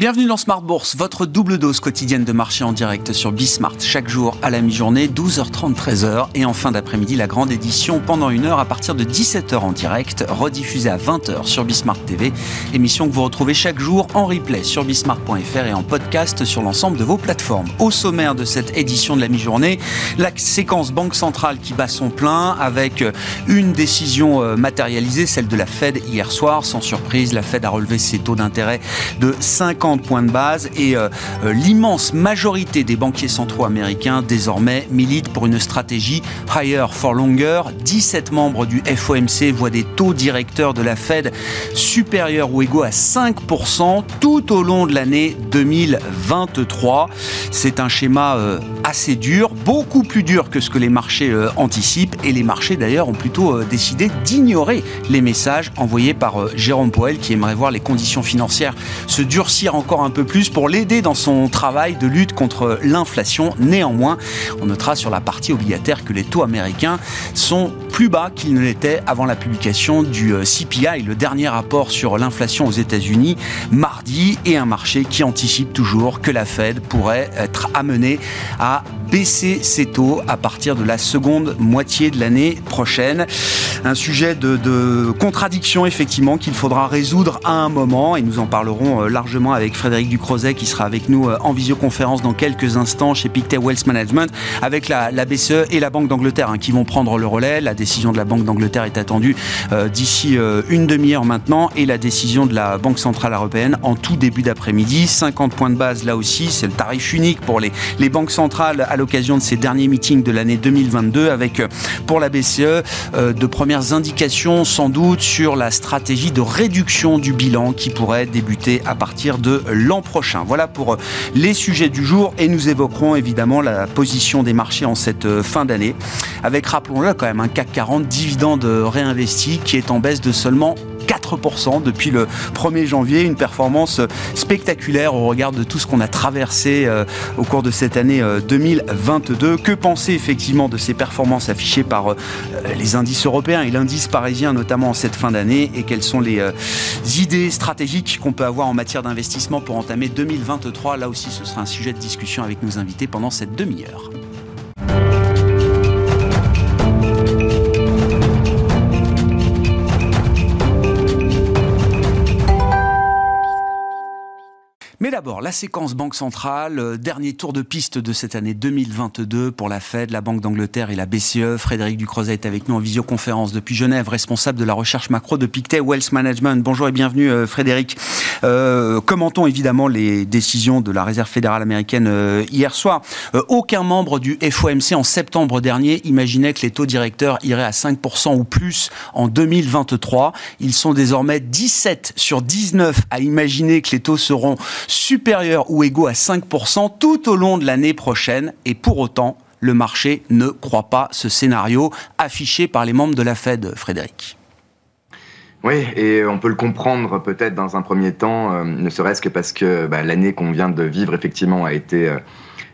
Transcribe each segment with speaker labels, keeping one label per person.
Speaker 1: Bienvenue dans Smart Bourse, votre double dose quotidienne de marché en direct sur Bismart, chaque jour à la mi-journée, 12h30, 13h, et en fin d'après-midi, la grande édition pendant une heure à partir de 17h en direct, rediffusée à 20h sur Bismart TV, émission que vous retrouvez chaque jour en replay sur bismart.fr et en podcast sur l'ensemble de vos plateformes. Au sommaire de cette édition de la mi-journée, la séquence Banque Centrale qui bat son plein avec une décision euh, matérialisée, celle de la Fed hier soir, sans surprise, la Fed a relevé ses taux d'intérêt de 50 points de base et euh, euh, l'immense majorité des banquiers centraux américains désormais militent pour une stratégie higher for longer. 17 membres du FOMC voient des taux directeurs de la Fed supérieurs ou égaux à 5% tout au long de l'année 2023. C'est un schéma euh, assez dur, beaucoup plus dur que ce que les marchés anticipent et les marchés d'ailleurs ont plutôt décidé d'ignorer les messages envoyés par Jérôme Powell qui aimerait voir les conditions financières se durcir encore un peu plus pour l'aider dans son travail de lutte contre l'inflation. Néanmoins, on notera sur la partie obligataire que les taux américains sont plus bas qu'ils ne l'étaient avant la publication du euh, CPI, le dernier rapport sur l'inflation aux États-Unis, mardi, et un marché qui anticipe toujours que la Fed pourrait être amenée à baisser ses taux à partir de la seconde moitié de l'année prochaine. Un sujet de, contradiction, effectivement, qu'il faudra résoudre à un moment, et nous en parlerons euh, largement avec Frédéric Ducrozet, qui sera avec nous euh, en visioconférence dans quelques instants chez Pictet Wealth Management, avec la, BCE et la Banque d'Angleterre, hein, qui vont prendre le relais. La décision de la Banque d'Angleterre est attendue euh, d'ici une demi-heure maintenant, et la décision de la Banque Centrale Européenne en tout début d'après-midi. 50 points de base là aussi, c'est le tarif unique pour les, banques centrales l'occasion de ces derniers meetings de l'année 2022 avec pour la BCE euh, de premières indications sans doute sur la stratégie de réduction du bilan qui pourrait débuter à partir de l'an prochain. Voilà pour euh, les sujets du jour et nous évoquerons évidemment la position des marchés en cette euh, fin d'année avec, rappelons-le quand même, un CAC 40 dividende réinvesti qui est en baisse de seulement 4% depuis le 1er janvier, une performance spectaculaire au regard de tout ce qu'on a traversé euh, au cours de cette année 2022. Euh, que penser effectivement de ces performances affichées par euh, les indices européens et l'indice parisien notamment en cette fin d'année? Et quelles sont les idées stratégiques qu'on peut avoir en matière d'investissement pour entamer 2023 Là aussi, ce sera un sujet de discussion avec nos invités pendant cette demi-heure. D'abord, la séquence Banque centrale, euh, dernier tour de piste de cette année 2022 pour la Fed, la Banque d'Angleterre et la BCE. Frédéric Ducrozet est avec nous en visioconférence depuis Genève, responsable de la recherche macro de Pictet Wealth Management. Bonjour et bienvenue euh, Frédéric. Euh, commentons évidemment les décisions de la Réserve fédérale américaine hier soir. aucun membre du FOMC en septembre dernier imaginait que les taux directeurs iraient à 5% ou plus en 2023. Ils sont désormais 17 sur 19 à imaginer que les taux seront supérieurs ou égaux à 5% tout au long de l'année prochaine. Et pour autant, le marché ne croit pas ce scénario affiché par les membres de la Fed, Frédéric.
Speaker 2: Oui, et on peut le comprendre peut-être dans un premier temps, euh, ne serait-ce que parce que bah, l'année qu'on vient de vivre effectivement a été euh,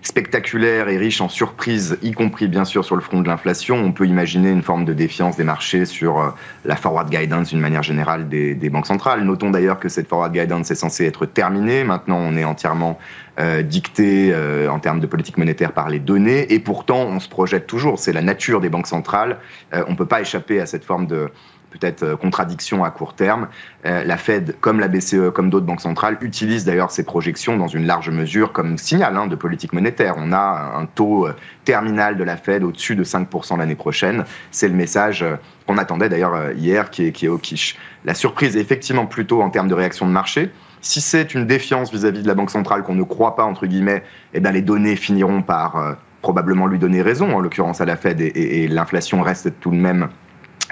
Speaker 2: spectaculaire et riche en surprises, y compris bien sûr sur le front de l'inflation. On peut imaginer une forme de défiance des marchés sur euh, la forward guidance d'une manière générale des, banques centrales. Notons d'ailleurs que cette forward guidance est censée être terminée. Maintenant, on est entièrement euh, dicté euh, en termes de politique monétaire par les données et pourtant on se projette toujours. C'est la nature des banques centrales. on ne peut pas échapper à cette forme de peut-être euh, contradiction à court terme. Euh, la Fed, comme la BCE, comme d'autres banques centrales, utilisent d'ailleurs ces projections dans une large mesure comme signal hein, de politique monétaire. On a un taux euh, terminal de la Fed au-dessus de 5% l'année prochaine. C'est le message qu'on attendait d'ailleurs hier qui est, qui est au quiche. La surprise est effectivement plutôt en termes de réaction de marché. Si c'est une défiance vis-à-vis de la Banque centrale qu'on ne croit pas, entre guillemets, eh bien les données finiront par probablement lui donner raison, en l'occurrence à la Fed, et l'inflation reste tout de même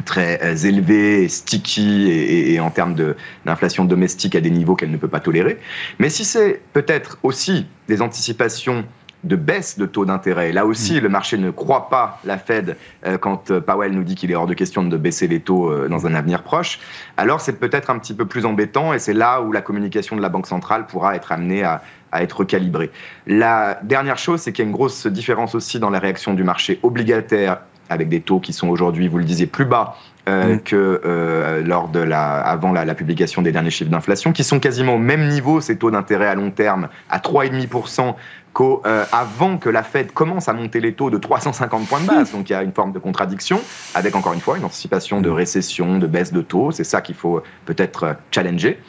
Speaker 2: très euh, élevé, sticky et, en termes d'inflation domestique à des niveaux qu'elle ne peut pas tolérer. Mais si c'est peut-être aussi des anticipations de baisse de taux d'intérêt. Là aussi, mm. le marché ne croit pas la Fed euh, quand euh, Powell nous dit qu'il est hors de question de baisser les taux euh, dans un avenir proche. Alors c'est peut-être un petit peu plus embêtant et c'est là où la communication de la Banque centrale pourra être amenée à, à être recalibrée. La dernière chose, c'est qu'il y a une grosse différence aussi dans la réaction du marché obligataire avec des taux qui sont aujourd'hui, vous le disiez, plus bas euh, mm. que euh, lors de la, avant la, la, publication des derniers chiffres d'inflation, qui sont quasiment au même niveau, ces taux d'intérêt à long terme, à 3,5% qu'avant euh, que la Fed commence à monter les taux de 350 points de base. Donc il y a une forme de contradiction, avec encore une fois une anticipation de récession, de baisse de taux. C'est ça qu'il faut peut-être challenger.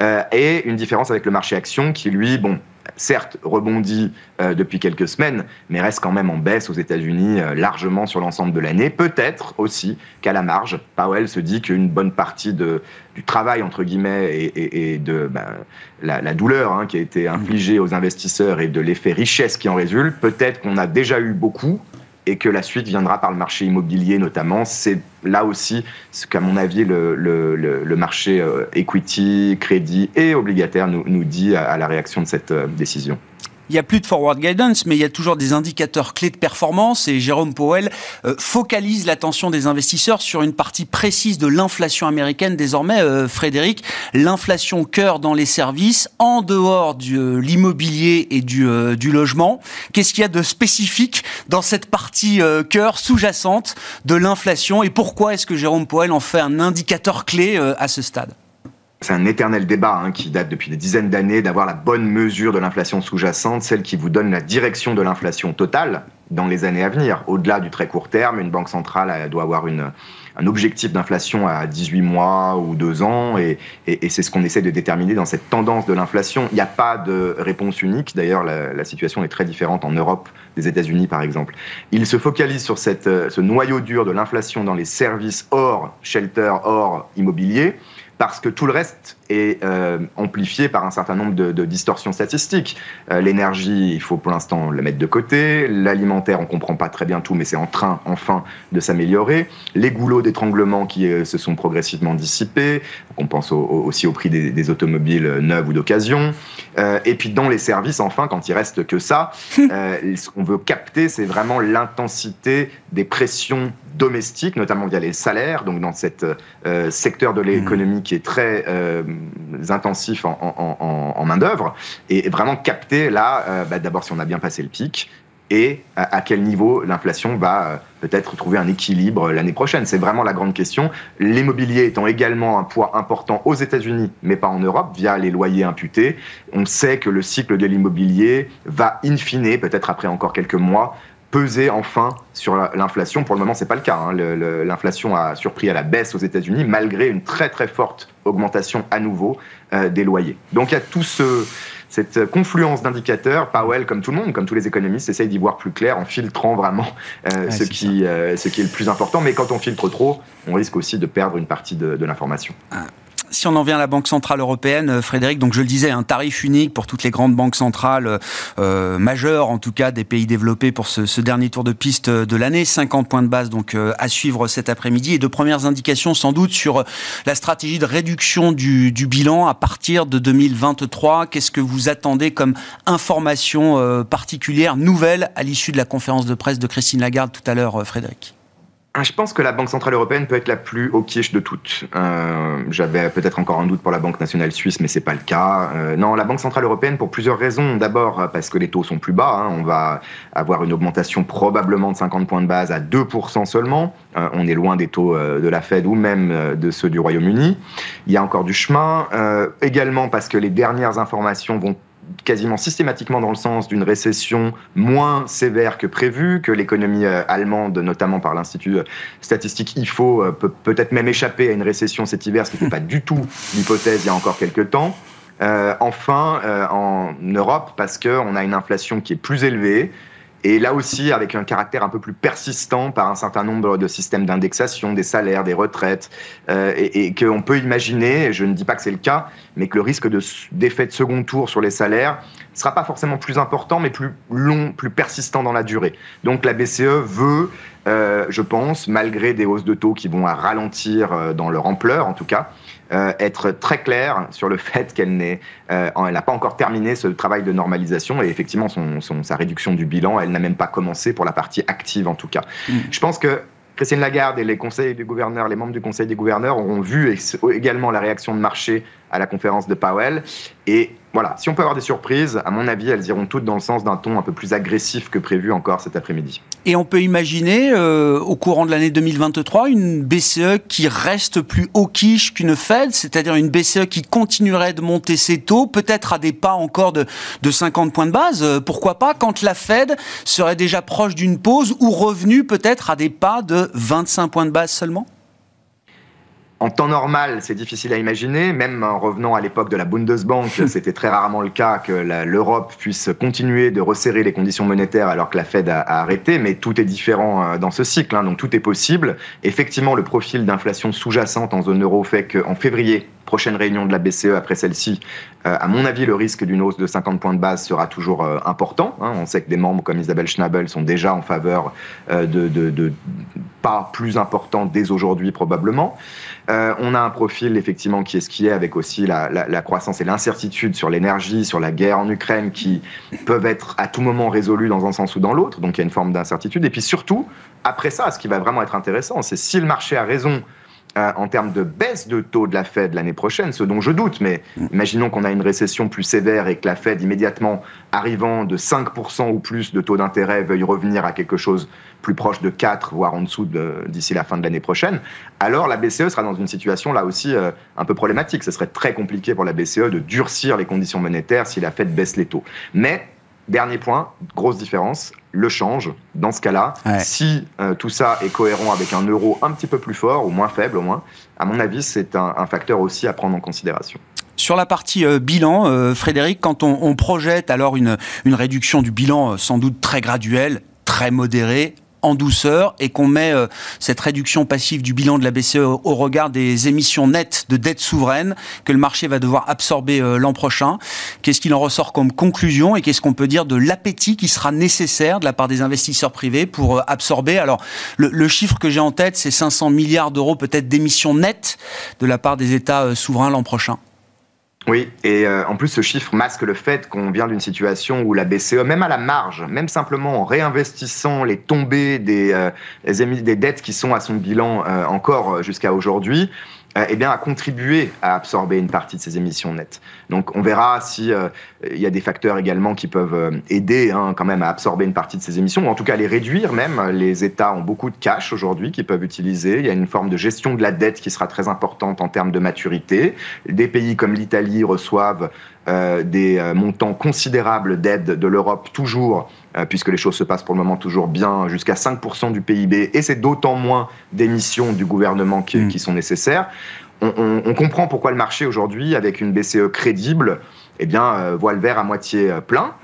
Speaker 2: Euh, et une différence avec le marché action qui, lui, bon, certes rebondit euh, depuis quelques semaines, mais reste quand même en baisse aux États-Unis euh, largement sur l'ensemble de l'année. Peut-être aussi qu'à la marge, Powell se dit qu'une bonne partie de, du travail, entre guillemets, et, de ben, la, douleur hein, qui a été infligée aux investisseurs et de l'effet richesse qui en résulte, peut-être qu'on a déjà eu beaucoup et que la suite viendra par le marché immobilier notamment. C'est là aussi ce qu'à mon avis le, marché euh, equity, crédit et obligataire nous, nous dit à, la réaction de cette euh, décision.
Speaker 1: Il n'y a plus de forward guidance, mais il y a toujours des indicateurs clés de performance et Jérôme Powell euh, focalise l'attention des investisseurs sur une partie précise de l'inflation américaine désormais, euh, Frédéric, l'inflation cœur dans les services en dehors de euh, l'immobilier et du, logement. Qu'est-ce qu'il y a de spécifique dans cette partie cœur sous-jacente de l'inflation et pourquoi est-ce que Jérôme Powell en fait un indicateur clé à ce stade?
Speaker 2: C'est un éternel débat hein, qui date depuis des dizaines d'années d'avoir la bonne mesure de l'inflation sous-jacente, celle qui vous donne la direction de l'inflation totale dans les années à venir. Au-delà du très court terme, une banque centrale doit avoir une, un objectif d'inflation à 18 mois ou 2 ans, et, et, c'est ce qu'on essaie de déterminer dans cette tendance de l'inflation. Il n'y a pas de réponse unique, d'ailleurs la, la, situation est très différente en Europe des États-Unis par exemple. Il se focalise sur cette, ce noyau dur de l'inflation dans les services hors shelter, hors immobilier, parce que tout le reste est euh, amplifié par un certain nombre de, distorsions statistiques. Euh, l'énergie, il faut pour l'instant la mettre de côté. L'alimentaire, on comprend pas très bien tout, mais c'est en train enfin de s'améliorer. Les goulots d'étranglement qui euh, se sont progressivement dissipés. On pense aussi au prix des, automobiles neuves ou d'occasion. et puis dans les services, enfin, quand il reste que ça, ce qu'on veut capter, c'est vraiment l'intensité des pressions domestiques, notamment via les salaires, donc dans cet secteur de l'économie qui est très intensif en, main-d'œuvre et vraiment capter là, euh, bah, d'abord si on a bien passé le pic et à, quel niveau l'inflation va euh, peut-être trouver un équilibre l'année prochaine. C'est vraiment la grande question. L'immobilier étant également un poids important aux États-Unis, mais pas en Europe, via les loyers imputés. On sait que le cycle de l'immobilier va, in fine, peut-être après encore quelques mois, peser enfin sur l'inflation. Pour le moment, c'est pas le cas. Hein. L'inflation a surpris à la baisse aux États-Unis, malgré une très très forte augmentation à nouveau euh, des loyers. Donc il y a tout ce, cette confluence d'indicateurs. Powell, comme tout le monde, comme tous les économistes, essaye d'y voir plus clair en filtrant vraiment euh, ce, qui, euh, ce qui est le plus important. Mais quand on filtre trop, on risque aussi de perdre une partie de, de l'information.
Speaker 1: Ah si on en vient à la Banque Centrale Européenne, euh, Frédéric, donc je le disais, un tarif unique pour toutes les grandes banques centrales euh, majeures, en tout cas des pays développés pour ce, dernier tour de piste de l'année, 50 points de base donc euh, à suivre cet après-midi. Et de premières indications sans doute sur la stratégie de réduction du, bilan à partir de 2023. Qu'est-ce que vous attendez comme information euh, particulière, nouvelle à l'issue de la conférence de presse de Christine Lagarde tout à l'heure, Frédéric?
Speaker 2: Je pense que la Banque Centrale Européenne peut être la plus au quiche de toutes. Euh, J'avais peut-être encore un doute pour la Banque Nationale Suisse, mais c'est pas le cas. Euh, non, la Banque Centrale Européenne pour plusieurs raisons. D'abord parce que les taux sont plus bas. Hein. On va avoir une augmentation probablement de 50 points de base à 2% seulement. Euh, on est loin des taux euh, de la Fed ou même euh, de ceux du Royaume-Uni. Il y a encore du chemin. également parce que les dernières informations vont quasiment systématiquement dans le sens d'une récession moins sévère que prévu, que l'économie euh, allemande, notamment par l'Institut euh, statistique IFO, euh, peut peut-être même échapper à une récession cet hiver, ce qui n'était pas du tout l'hypothèse il y a encore quelques temps. enfin, en Europe, parce qu'on a une inflation qui est plus élevée, et là aussi, avec un caractère un peu plus persistant par un certain nombre de systèmes d'indexation des salaires, des retraites, euh, et, et qu'on peut imaginer, je ne dis pas que c'est le cas, mais que le risque d'effet de, second tour sur les salaires ne sera pas forcément plus important, mais plus long, plus persistant dans la durée. Donc la BCE veut, euh, je pense, malgré des hausses de taux qui vont à ralentir euh, dans leur ampleur en tout cas, être très claire sur le fait qu'elle n'est, n'a pas encore terminé ce travail de normalisation et effectivement son, sa réduction du bilan, elle n'a même pas commencé pour la partie active en tout cas. Mm. Je pense que Christine Lagarde et les conseils du gouverneur, les membres du conseil des gouverneurs auront vu également la réaction de marché à la conférence de Powell. Et voilà, si on peut avoir des surprises, à mon avis, elles iront toutes dans le sens d'un ton un peu plus agressif que prévu encore cet après-midi.
Speaker 1: Et on peut imaginer, euh, au courant de l'année 2023, une BCE qui reste plus hawkish qu'une Fed, c'est-à-dire une BCE qui continuerait de monter ses taux, peut-être à des pas encore de, de 50 points de base. Euh, pourquoi pas quand la Fed serait déjà proche d'une pause ou revenue peut-être à des pas de 25 points de base seulement?
Speaker 2: En temps normal, c'est difficile à imaginer, même en revenant à l'époque de la Bundesbank, c'était très rarement le cas que l'Europe puisse continuer de resserrer les conditions monétaires alors que la Fed a, arrêté, mais tout est différent euh, dans ce cycle, hein, donc tout est possible. Effectivement, le profil d'inflation sous-jacente en zone euro fait qu'en février, prochaine réunion de la BCE après celle-ci, euh, à mon avis, le risque d'une hausse de 50 points de base sera toujours euh, important. Hein. On sait que des membres comme Isabelle Schnabel sont déjà en faveur de, de, pas plus important dès aujourd'hui probablement. Euh, on a un profil effectivement qui est ce qui est, avec aussi la, croissance et l'incertitude sur l'énergie, sur la guerre en Ukraine, qui peuvent être à tout moment résolus dans un sens ou dans l'autre. Donc il y a une forme d'incertitude. Et puis surtout, après ça, ce qui va vraiment être intéressant, c'est si le marché a raison euh, en termes de baisse de taux de la Fed l'année prochaine, ce dont je doute, mais imaginons qu'on a une récession plus sévère et que la Fed, immédiatement arrivant de 5% ou plus de taux d'intérêt, veuille revenir à quelque chose plus proche de 4, voire en dessous d'ici la fin de l'année prochaine, alors la BCE sera dans une situation là aussi euh, un peu problématique. Ce serait très compliqué pour la BCE de durcir les conditions monétaires si la Fed baisse les taux. Mais Dernier point, grosse différence, le change. Dans ce cas-là, si euh, tout ça est cohérent avec un euro un petit peu plus fort ou moins faible au moins, à mon avis, c'est un, facteur aussi à prendre en considération.
Speaker 1: Sur la partie euh, bilan, euh, Frédéric, quand on, projette alors une, une réduction du bilan sans doute très graduelle, très modérée, en douceur et qu'on met euh, cette réduction passive du bilan de la BCE au regard des émissions nettes de dette souveraine que le marché va devoir absorber euh, l'an prochain. Qu'est-ce qu'il en ressort comme conclusion et qu'est-ce qu'on peut dire de l'appétit qui sera nécessaire de la part des investisseurs privés pour euh, absorber? Alors, le, le chiffre que j'ai en tête, c'est 500 milliards d'euros peut-être d'émissions nettes de la part des États souverains l'an prochain.
Speaker 2: Oui, et euh, en plus, ce chiffre masque le fait qu'on vient d'une situation où la BCE, même à la marge, même simplement en réinvestissant les tombées des, euh, des dettes qui sont à son bilan euh, encore jusqu'à aujourd'hui, euh, eh bien, a contribué à absorber une partie de ces émissions nettes. Donc, on verra si euh, il y a des facteurs également qui peuvent euh, aider hein, quand même à absorber une partie de ces émissions, ou en tout cas les réduire même. Les États ont beaucoup de cash aujourd'hui qu'ils peuvent utiliser. Il y a une forme de gestion de la dette qui sera très importante en termes de maturité. Des pays comme l'Italie reçoivent des montants considérables d'aide de l'Europe toujours euh, puisque les choses se passent pour le moment toujours bien, jusqu'à 5% du PIB, et c'est d'autant moins d'émissions du gouvernement qui, mm. sont nécessaires. On, comprend pourquoi le marché aujourd'hui, avec une BCE crédible, eh bien, euh, voit le verre à moitié euh, plein.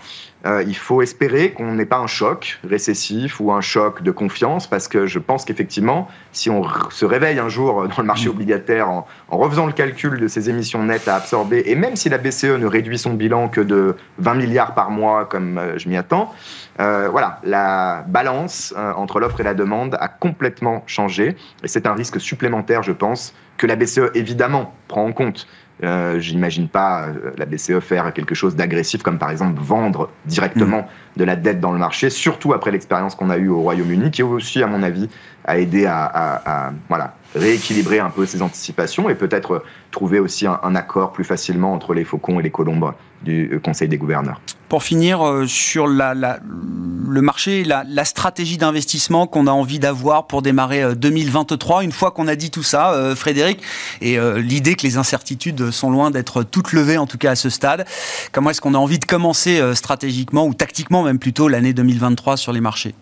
Speaker 2: Euh, il faut espérer qu'on n'ait pas un choc récessif ou un choc de confiance, parce que je pense qu'effectivement, si on se réveille un jour dans le marché mm. obligataire en, refaisant le calcul de ces émissions nettes à absorber, et même si la BCE ne réduit son bilan que de 20 milliards par mois, comme euh, je m'y attends, euh, voilà, la balance entre l'offre et la demande a complètement changé, et c'est un risque supplémentaire, je pense, que la BCE évidemment prend en compte. Euh, j'imagine pas euh, la BCE faire quelque chose d'agressif, comme par exemple vendre directement mm. de la dette dans le marché, surtout après l'expérience qu'on a eue au Royaume-Uni, qui aussi, à mon avis, a aidé à, voilà, rééquilibrer un peu ses anticipations et peut-être trouver aussi un, accord plus facilement entre les faucons et les colombes du euh, Conseil des gouverneurs.
Speaker 1: Pour finir, sur la, le marché, la stratégie d'investissement qu'on a envie d'avoir pour démarrer 2023, une fois qu'on a dit tout ça, Frédéric, et l'idée que les incertitudes sont loin d'être toutes levées, en tout cas à ce stade, comment est-ce qu'on a envie de commencer stratégiquement ou tactiquement même plutôt l'année 2023 sur les marchés?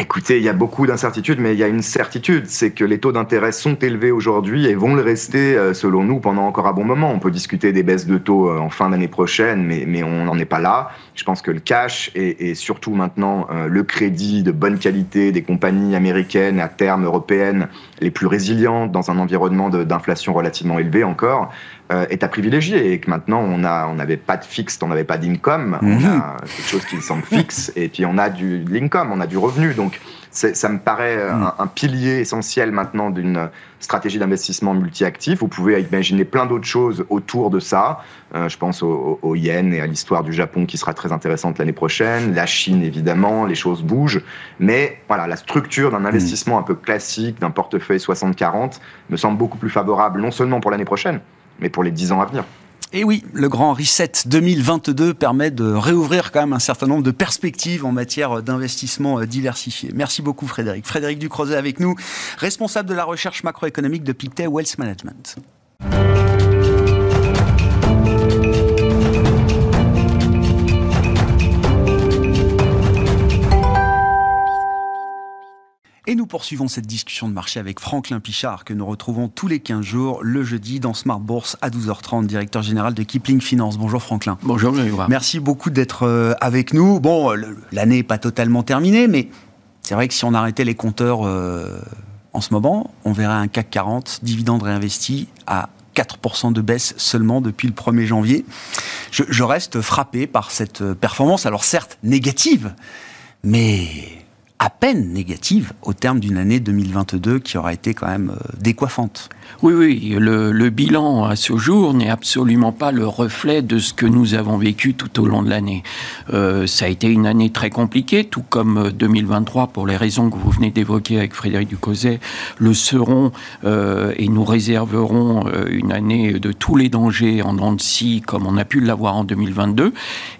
Speaker 2: Écoutez, il y a beaucoup d'incertitudes, mais il y a une certitude, c'est que les taux d'intérêt sont élevés aujourd'hui et vont le rester, euh, selon nous, pendant encore un bon moment. On peut discuter des baisses de taux euh, en fin d'année prochaine, mais, mais on n'en est pas là. Je pense que le cash et, surtout maintenant euh, le crédit de bonne qualité des compagnies américaines, à terme européennes, les plus résilientes dans un environnement d'inflation relativement élevé encore, est à privilégier et que maintenant on a on n'avait pas de fixe, on n'avait pas d'income, on mhm. a quelque chose qui semble fixe et puis on a du l'income, on a du revenu donc Donc ça me paraît euh, mm. un, pilier essentiel maintenant d'une stratégie d'investissement multi-actif. Vous pouvez imaginer plein d'autres choses autour de ça. Euh, je pense au, au, yen et à l'histoire du Japon qui sera très intéressante l'année prochaine. La Chine, évidemment, les choses bougent. Mais voilà, la structure d'un investissement un peu classique, d'un portefeuille 60-40, me semble beaucoup plus favorable, non seulement pour l'année prochaine, mais pour les 10 ans à venir.
Speaker 1: Et oui, le grand reset 2022 permet de réouvrir quand même un certain nombre de perspectives en matière d'investissement euh, diversifié. Merci beaucoup Frédéric. Frédéric Ducrozet avec nous, responsable de la recherche macroéconomique de Pictet Wealth Management. Et nous poursuivons cette discussion de marché avec Franklin Pichard, que nous retrouvons tous les 15 jours, le jeudi, dans Smart Bourse à 12h30, directeur général de Kipling Finance. Bonjour Franklin.
Speaker 3: Bonjour
Speaker 1: Merci beaucoup d'être euh, avec nous. Bon, l'année n'est pas totalement terminée, mais c'est vrai que si on arrêtait les compteurs euh, en ce moment, on verrait un CAC 40, dividende réinvesti à 4% de baisse seulement depuis le 1er janvier. Je, je reste frappé par cette performance, alors certes négative, mais à peine négative au terme d'une année 2022 qui aura été quand même euh, décoiffante.
Speaker 3: Oui, oui, le, bilan à ce jour n'est absolument pas le reflet de ce que nous avons vécu tout au long de l'année. Euh, ça a été une année très compliquée, tout comme 2023, euh, pour les raisons que vous venez d'évoquer avec Frédéric Ducozet, le seront et nous réserverons une année de tous les dangers en scie, comme on a pu l'avoir en 2022.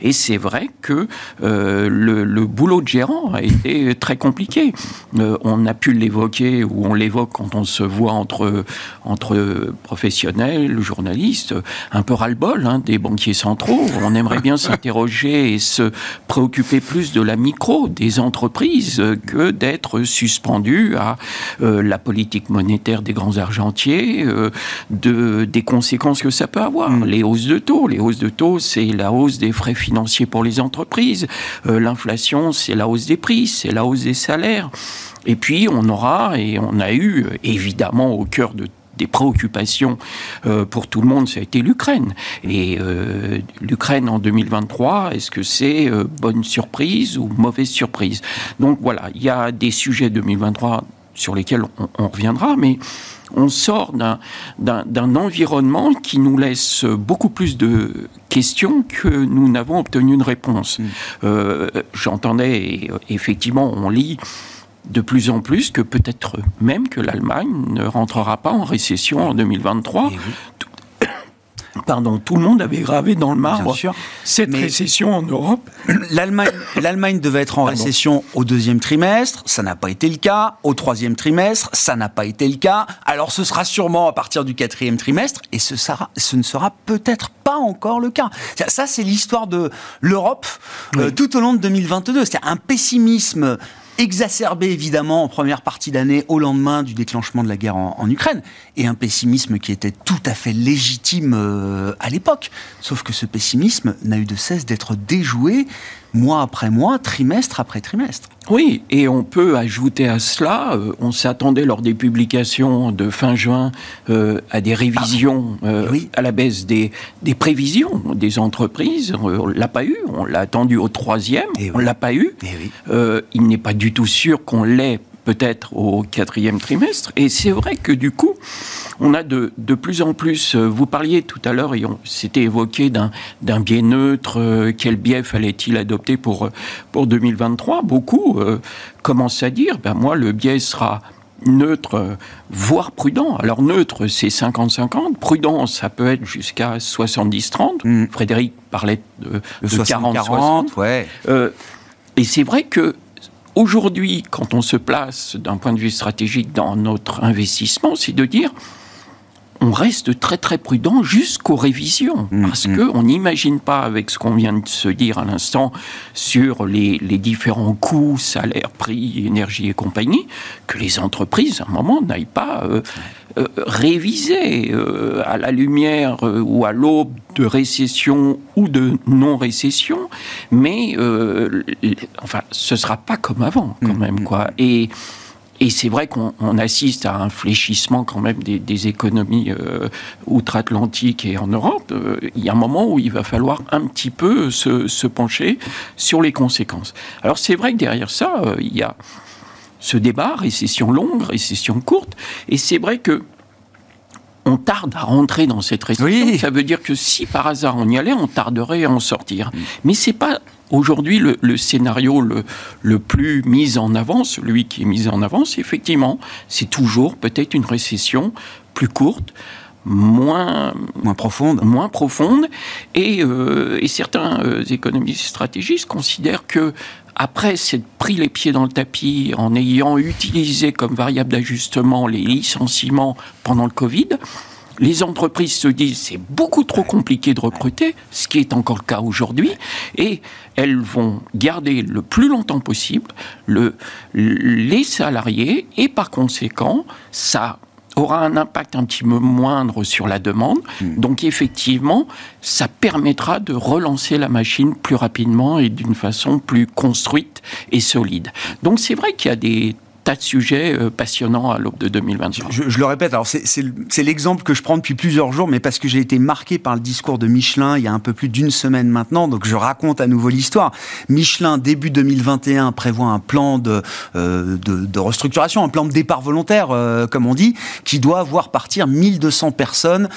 Speaker 3: Et c'est vrai que le, le, boulot de gérant a été très compliqué. on a pu l'évoquer, ou on l'évoque quand on se voit entre entre professionnels, journalistes, un peu ras-le-bol hein, des banquiers centraux. On aimerait bien s'interroger et se préoccuper plus de la micro des entreprises que d'être suspendu à euh, la politique monétaire des grands argentiers, euh, de, des conséquences que ça peut avoir. Mm. Les hausses de taux, les hausses de taux, c'est la hausse des frais financiers pour les entreprises. Euh, l'inflation, c'est la hausse des prix, c'est la hausse des salaires. Et puis on aura, et on a eu évidemment au cœur de des préoccupations euh, pour tout le monde, ça a été l'Ukraine. Et euh, l'Ukraine en 2023, est-ce que c'est euh, bonne surprise ou mauvaise surprise? Donc voilà, il y a des sujets 2023 sur lesquels on, reviendra, mais on sort d'un environnement qui nous laisse beaucoup plus de questions que nous n'avons obtenu une réponse. Mmh. J'entendais, effectivement, on lit de plus en plus que peut-être même que l'Allemagne ne rentrera pas en récession en 2023. Pardon, tout le monde avait gravé dans le marbre cette récession en Europe.
Speaker 1: L'Allemagne devait être en récession au deuxième trimestre, ça n'a pas été le cas. Au troisième trimestre, ça n'a pas été le cas. Alors ce sera sûrement à partir du quatrième trimestre, et ce, sera, ce ne sera peut-être pas encore le cas. Ça, c'est l'histoire de l'Europe euh, tout au long de 2022. C'est un pessimisme exacerbé évidemment en première partie d'année au lendemain du déclenchement de la guerre en, Ukraine, et un pessimisme qui était tout à fait légitime euh, à l'époque. Sauf que ce pessimisme n'a eu de cesse d'être déjoué mois après mois, trimestre après trimestre.
Speaker 3: Oui, et on peut ajouter à cela, euh, on s'attendait lors des publications de fin juin euh, à des révisions ah, à la baisse des, des prévisions des entreprises. on l'a pas eu, on l'a attendu au troisième, et on l'a pas eu. il n'est pas du tout sûr qu'on l'ait peut-être au quatrième trimestre. Et c'est vrai que du coup, on a de, de plus en plus, euh, vous parliez tout à l'heure, et on s'était évoqué d'un biais neutre, euh, quel biais fallait-il adopter pour, euh, pour 2023 Beaucoup commencent à dire, ben moi, le biais sera neutre, voire prudent. Alors neutre, c'est 50-50. Prudent, ça peut être jusqu'à 70-30. Mm. Frédéric parlait de, 40-60. Ouais. et c'est vrai que Aujourd'hui, quand on se place d'un point de vue stratégique dans notre investissement, c'est de dire on reste très très prudent jusqu'aux révisions, mmh, parce mmh. qu'on n'imagine pas, avec ce qu'on vient de se dire à l'instant sur les, différents coûts, salaires, prix, énergie et compagnie, que les entreprises, à un moment, n'aillent pas euh, euh, réviser euh, à la lumière ou à l'aube de récession ou de non-récession, mais enfin, ce sera pas comme avant quand mm, même, mm. quoi. Et et c'est vrai qu'on assiste à un fléchissement quand même des, économies outre-Atlantique et en Europe. il y a un moment où il va falloir un petit peu se, se pencher sur les conséquences. Alors c'est vrai que derrière ça, il y a ce débat, récession longue, récession courte, et c'est vrai que on tarde à rentrer dans cette récession. Ça veut dire que si par hasard on y allait, on tarderait à en sortir. Mm. Mais c'est pas aujourd'hui le, scénario le, le, plus mis en avant, celui qui est mis en avant, effectivement, c'est toujours peut-être une récession plus courte, moins,
Speaker 1: moins profonde.
Speaker 3: Moins profonde. Et, euh, et certains euh, économistes stratégistes considèrent que après s'être pris les pieds dans le tapis en ayant utilisé comme variable d'ajustement les licenciements pendant le Covid, les entreprises se disent c'est beaucoup trop compliqué de recruter, ce qui est encore le cas aujourd'hui, et elles vont garder le plus longtemps possible le, les salariés, et par conséquent, ça aura un impact un petit peu moindre sur la demande. Hmm. Donc effectivement, ça permettra de relancer la machine plus rapidement et d'une façon plus construite et solide. Donc c'est vrai qu'il y a des tas de sujets euh, passionnants à l'aube de 2023.
Speaker 1: Je, le répète, alors c'est l'exemple que je prends depuis plusieurs jours, mais parce que j'ai été marqué par le discours de Michelin il y a un peu plus d'une semaine maintenant, donc je raconte à nouveau l'histoire. Michelin, début 2021, prévoit un plan de, euh, de, restructuration, un plan de départ volontaire, euh, comme on dit, qui doit voir partir 1200 personnes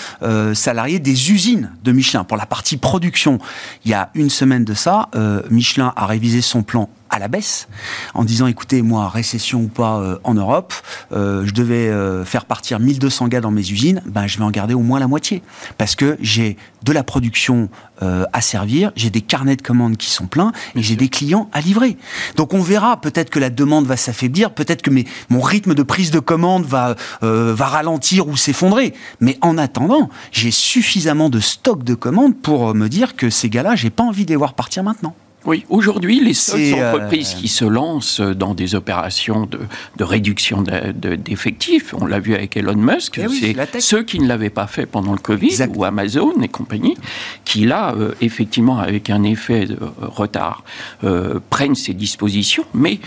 Speaker 1: salariées des usines de Michelin pour la partie production. Il y a une semaine de ça, Michelin a révisé son plan à la baisse, en disant écoutez, moi, récession ou pas euh, en Europe, euh, je devais euh, faire partir 1200 gars dans mes usines, ben, je vais en garder au moins la moitié. Parce que j'ai de la production à servir, j'ai des carnets de commandes qui sont pleins et j'ai des clients à livrer. Donc on verra, peut-être que la demande va s'affaiblir, peut-être que mes, mon rythme de prise de commande va, va ralentir ou s'effondrer. Mais en attendant, j'ai suffisamment de stock de commandes pour me dire que ces gars-là, j'ai pas envie de les voir partir maintenant.
Speaker 3: Oui, aujourd'hui, les seules euh, entreprises qui se lancent dans des opérations de, de réduction d'effectifs, on l'a vu avec Elon Musk, eh c'est ceux qui ne l'avaient pas fait pendant le Covid, ou Amazon et compagnie, qui là, euh, effectivement, avec un effet de retard, euh, prennent ces dispositions, mais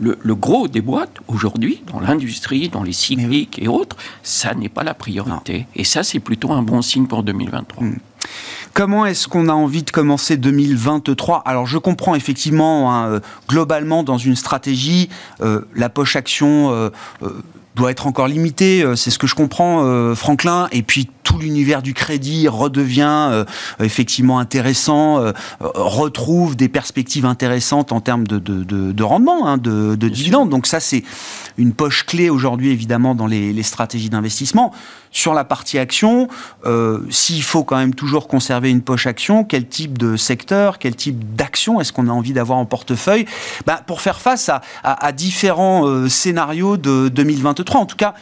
Speaker 3: le, gros des boîtes, aujourd'hui, dans l'industrie, dans les cycliques et autres, ça n'est pas la priorité. Et ça, c'est plutôt un bon signe pour 2023.
Speaker 1: Comment est-ce qu'on a envie de commencer 2023 Alors je comprends effectivement, hein, euh, globalement, dans une stratégie, euh, la poche action euh, doit être encore limitée, c'est ce que je comprends, Franklin, et puis tout l'univers du crédit redevient effectivement intéressant, retrouve des perspectives intéressantes en termes de, de, rendement, hein, de, dividendes. Donc ça, c'est une poche clé aujourd'hui, évidemment, dans les, les stratégies d'investissement. Sur la partie action, euh, s'il faut quand même toujours conserver une poche action, quel type de secteur, quel type d'action est-ce qu'on a envie d'avoir en portefeuille? Bah, Pour faire face à, à, différents euh, scénarios de 2023. En tout cas,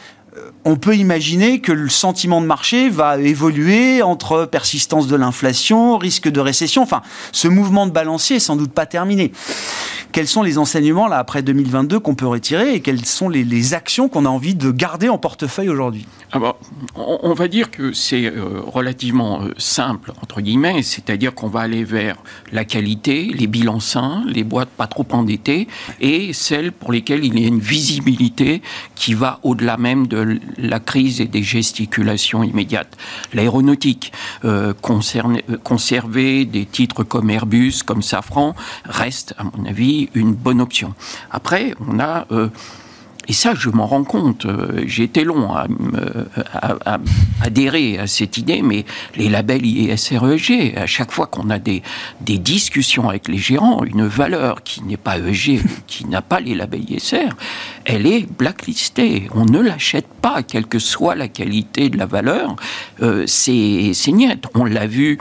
Speaker 1: on peut imaginer que le sentiment de marché va évoluer entre persistance de l'inflation, risque de récession. Enfin, ce mouvement de balancier est sans doute pas terminé. Quels sont les enseignements là après 2022 qu'on peut retirer et quelles sont les, actions qu'on a envie de garder en portefeuille aujourd'hui?
Speaker 3: Ah bah, on, va dire que c'est euh, relativement euh, simple entre guillemets, c'est-à-dire qu'on va aller vers la qualité, les bilans sains, les boîtes pas trop endettées et celles pour lesquelles il y a une visibilité qui va au-delà même de la crise et des gesticulations immédiates. L'aéronautique, euh, conserver des titres comme Airbus, comme Safran, reste à mon avis une bonne option. Après, on a... Euh, et ça, je m'en rends compte. Euh, j'ai été long à, adhérer à cette idée, mais les labels ISREG, à chaque fois qu'on a des, discussions avec les gérants, une valeur qui n'est pas EG, qui n'a pas les labels ISR, elle est blacklistée. On ne l'achète pas, quelle que soit la qualité de la valeur. Euh, c'est niet. On l'a vu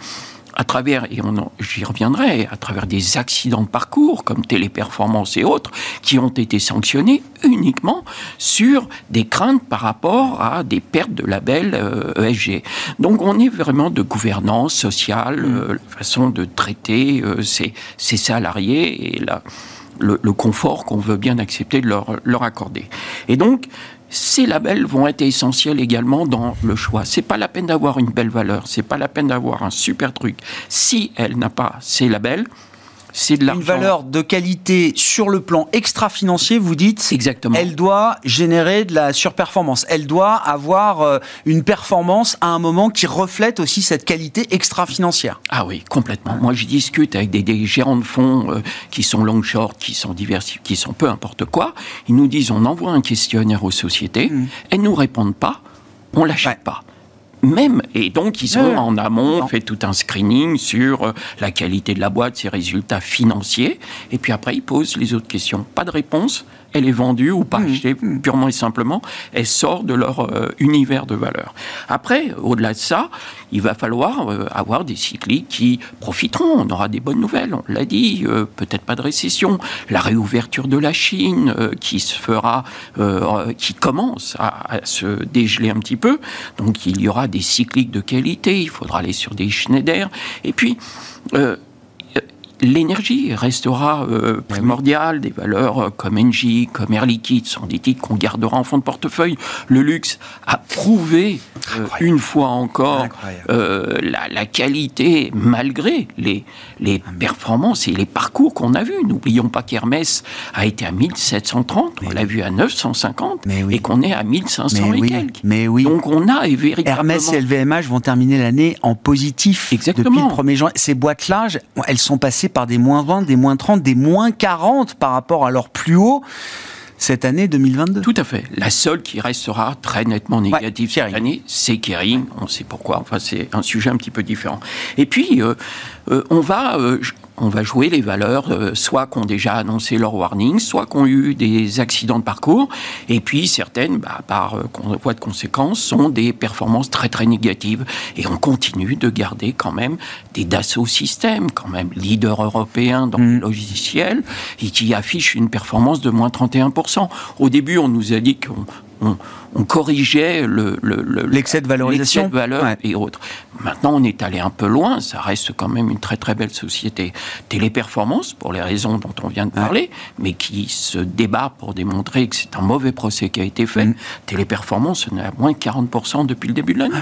Speaker 3: à travers, et j'y reviendrai, à travers des accidents de parcours comme Téléperformance et autres, qui ont été sanctionnés uniquement sur des craintes par rapport à des pertes de labels ESG. Euh, e Donc on est vraiment de gouvernance sociale, mm. euh, façon de traiter euh, ces, salariés et la, le, le confort qu'on veut bien accepter de leur, leur accorder. Et donc, ces labels vont être essentiels également dans le choix. C'est pas la peine d'avoir une belle valeur, c'est pas la peine d'avoir un super truc. Si elle n'a pas ces labels, c'est de l'argent.
Speaker 1: Une valeur de qualité sur le plan extra-financier, vous dites
Speaker 3: Exactement.
Speaker 1: Elle doit générer de la surperformance. Elle doit avoir euh, une performance à un moment qui reflète aussi cette qualité extra-financière.
Speaker 3: Ah oui, complètement. Moi, je discute avec des, des gérants de fonds euh, qui sont long short, qui sont diversifiés, qui sont peu importe quoi. Ils nous disent on envoie un questionnaire aux sociétés,
Speaker 1: Mmh.
Speaker 3: elles nous répondent pas, on l'achète
Speaker 1: Ouais.
Speaker 3: pas. Même, et donc ils
Speaker 1: ouais.
Speaker 3: en amont, fait tout un screening sur euh, la qualité de la boîte, ses résultats financiers, et puis après ils posent les autres questions. Pas de réponse, elle est vendue ou
Speaker 1: Mmh.
Speaker 3: pas achetée, purement et simplement, elle sort de leur euh, univers de valeur. Après, au-delà de ça, il va falloir euh, avoir des cycliques qui profiteront. On aura des bonnes nouvelles, on l'a dit, euh, peut-être pas de récession, la réouverture de la Chine qui se fera, qui commence à, à se dégeler un petit peu. Donc il y aura des cycliques de qualité, il faudra aller sur des Schneider. Et puis, L'énergie restera euh, primordiale, des valeurs euh, comme Engie, comme Air Liquide sont des titres qu'on gardera en fond de portefeuille. Le luxe a prouvé euh, une fois encore euh, la, la qualité malgré les, les performances et les parcours qu'on a vus. N'oublions pas qu'Hermès a été à 1730, on l'a vu à 950
Speaker 1: Mais oui.
Speaker 3: et qu'on est à 1500
Speaker 1: Mais
Speaker 3: et
Speaker 1: oui,
Speaker 3: quelques.
Speaker 1: mais oui.
Speaker 3: Donc on a véritablement...
Speaker 1: Hermès et LVMH vont terminer l'année en positif.
Speaker 3: Exactement.
Speaker 1: Depuis le 1er juin. Ces boîtes-là, elles sont passées par des moins 20, des moins 30, des moins 40 par rapport à leur plus haut cette année 2022.
Speaker 3: Tout à fait. La seule qui restera très nettement négative cette année, c'est Kering. On sait pourquoi. Enfin, c'est un sujet un petit peu différent. Et puis, euh, euh, on va. euh, on va jouer les valeurs, euh, soit qui ont déjà annoncé leur warning, soit qui ont eu des accidents de parcours, et puis certaines, bah, par euh, voie de conséquence, sont des performances très très négatives. Et on continue de garder quand même des Dassault Systèmes, quand même leader européen dans le logiciel, et qui affiche une performance de moins 31%. Au début, on nous a dit qu'on on, on corrigeait le, le- le-
Speaker 1: L'excès de valorisation.
Speaker 3: de valeur
Speaker 1: Ouais.
Speaker 3: et autres. Maintenant, on est allé un peu loin. Ça reste quand même une très très belle société. Téléperformance, pour les raisons dont on vient de parler, mais qui se débat pour démontrer que c'est un mauvais procès qui a été fait.
Speaker 1: Mm.
Speaker 3: Téléperformance, on est à moins de 40% depuis le début de l'année.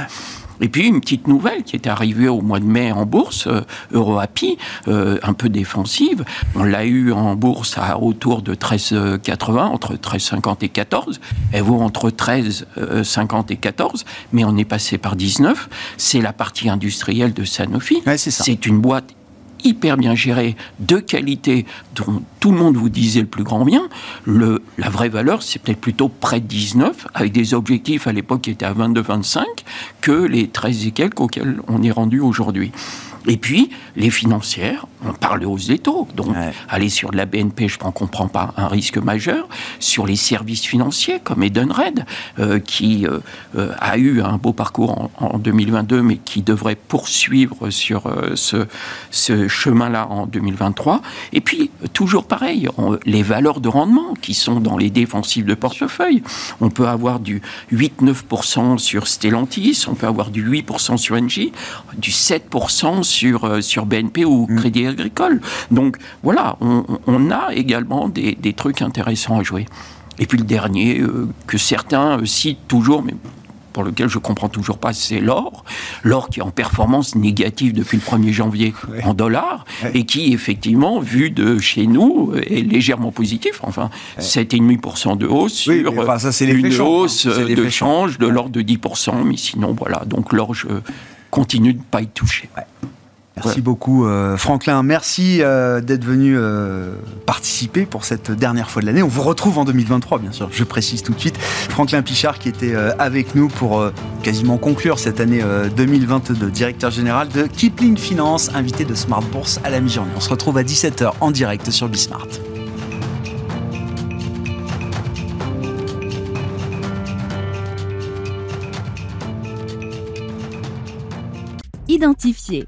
Speaker 3: Et puis une petite nouvelle qui est arrivée au mois de mai en bourse, euh, EuroAPI, euh, un peu défensive. On l'a eu en bourse à autour de 13,80, entre 13,50 et 14. Elle vaut entre 13,50 et 14, mais on est passé par 19. C'est la partie industrielle de Sanofi.
Speaker 1: Ouais, c'est ça.
Speaker 3: C'est une boîte hyper bien gérée, de qualité, dont tout le monde vous disait le plus grand bien. Le, la vraie valeur, c'est peut-être plutôt près de 19, avec des objectifs à l'époque qui étaient à 22-25, que les 13 et quelques auxquels on est rendu aujourd'hui. Et puis, les financières, on parle de hausse des taux. Donc,
Speaker 1: Ouais.
Speaker 3: aller sur de la BNP, je pense qu'on ne prend pas un risque majeur. Sur les services financiers, comme Edenred, euh, qui euh, euh, a eu un beau parcours en, en 2022, mais qui devrait poursuivre sur ce, ce chemin-là en 2023. Et puis, toujours pareil, on- les valeurs de rendement qui sont dans les défensives de portefeuille. On peut avoir du 8-9% sur Stellantis, on peut avoir du 8% sur Engie, du 7% sur, euh, sur BNP ou Crédit Agricole. Donc voilà, on, on a également des, des trucs intéressants à jouer. Et puis le dernier, euh, que certains euh, citent toujours, mais pour lequel je comprends toujours pas, c'est l'or. L'or qui est en performance négative depuis le 1er janvier en dollars et qui, effectivement, vu de chez nous, est légèrement positif. Enfin, 7,5% de hausse
Speaker 1: Oui,
Speaker 3: sur
Speaker 1: enfin, ça,
Speaker 3: une
Speaker 1: hein.
Speaker 3: hausse de
Speaker 1: change.
Speaker 3: change de l'ordre de 10%. Mais sinon, voilà. Donc l'or, je continue de ne pas y toucher.
Speaker 1: Merci
Speaker 3: Ouais.
Speaker 1: beaucoup, euh, Franklin. Merci euh, d'être venu euh, participer pour cette dernière fois de l'année. On vous retrouve en 2023, bien sûr. Je précise tout de suite. Franklin Pichard qui était euh, avec nous pour euh, quasiment conclure cette année euh, 2022, directeur général de Kipling Finance, invité de Smart Bourse à la mi-journée. On se retrouve à 17h en direct sur Bismart.
Speaker 4: Identifier,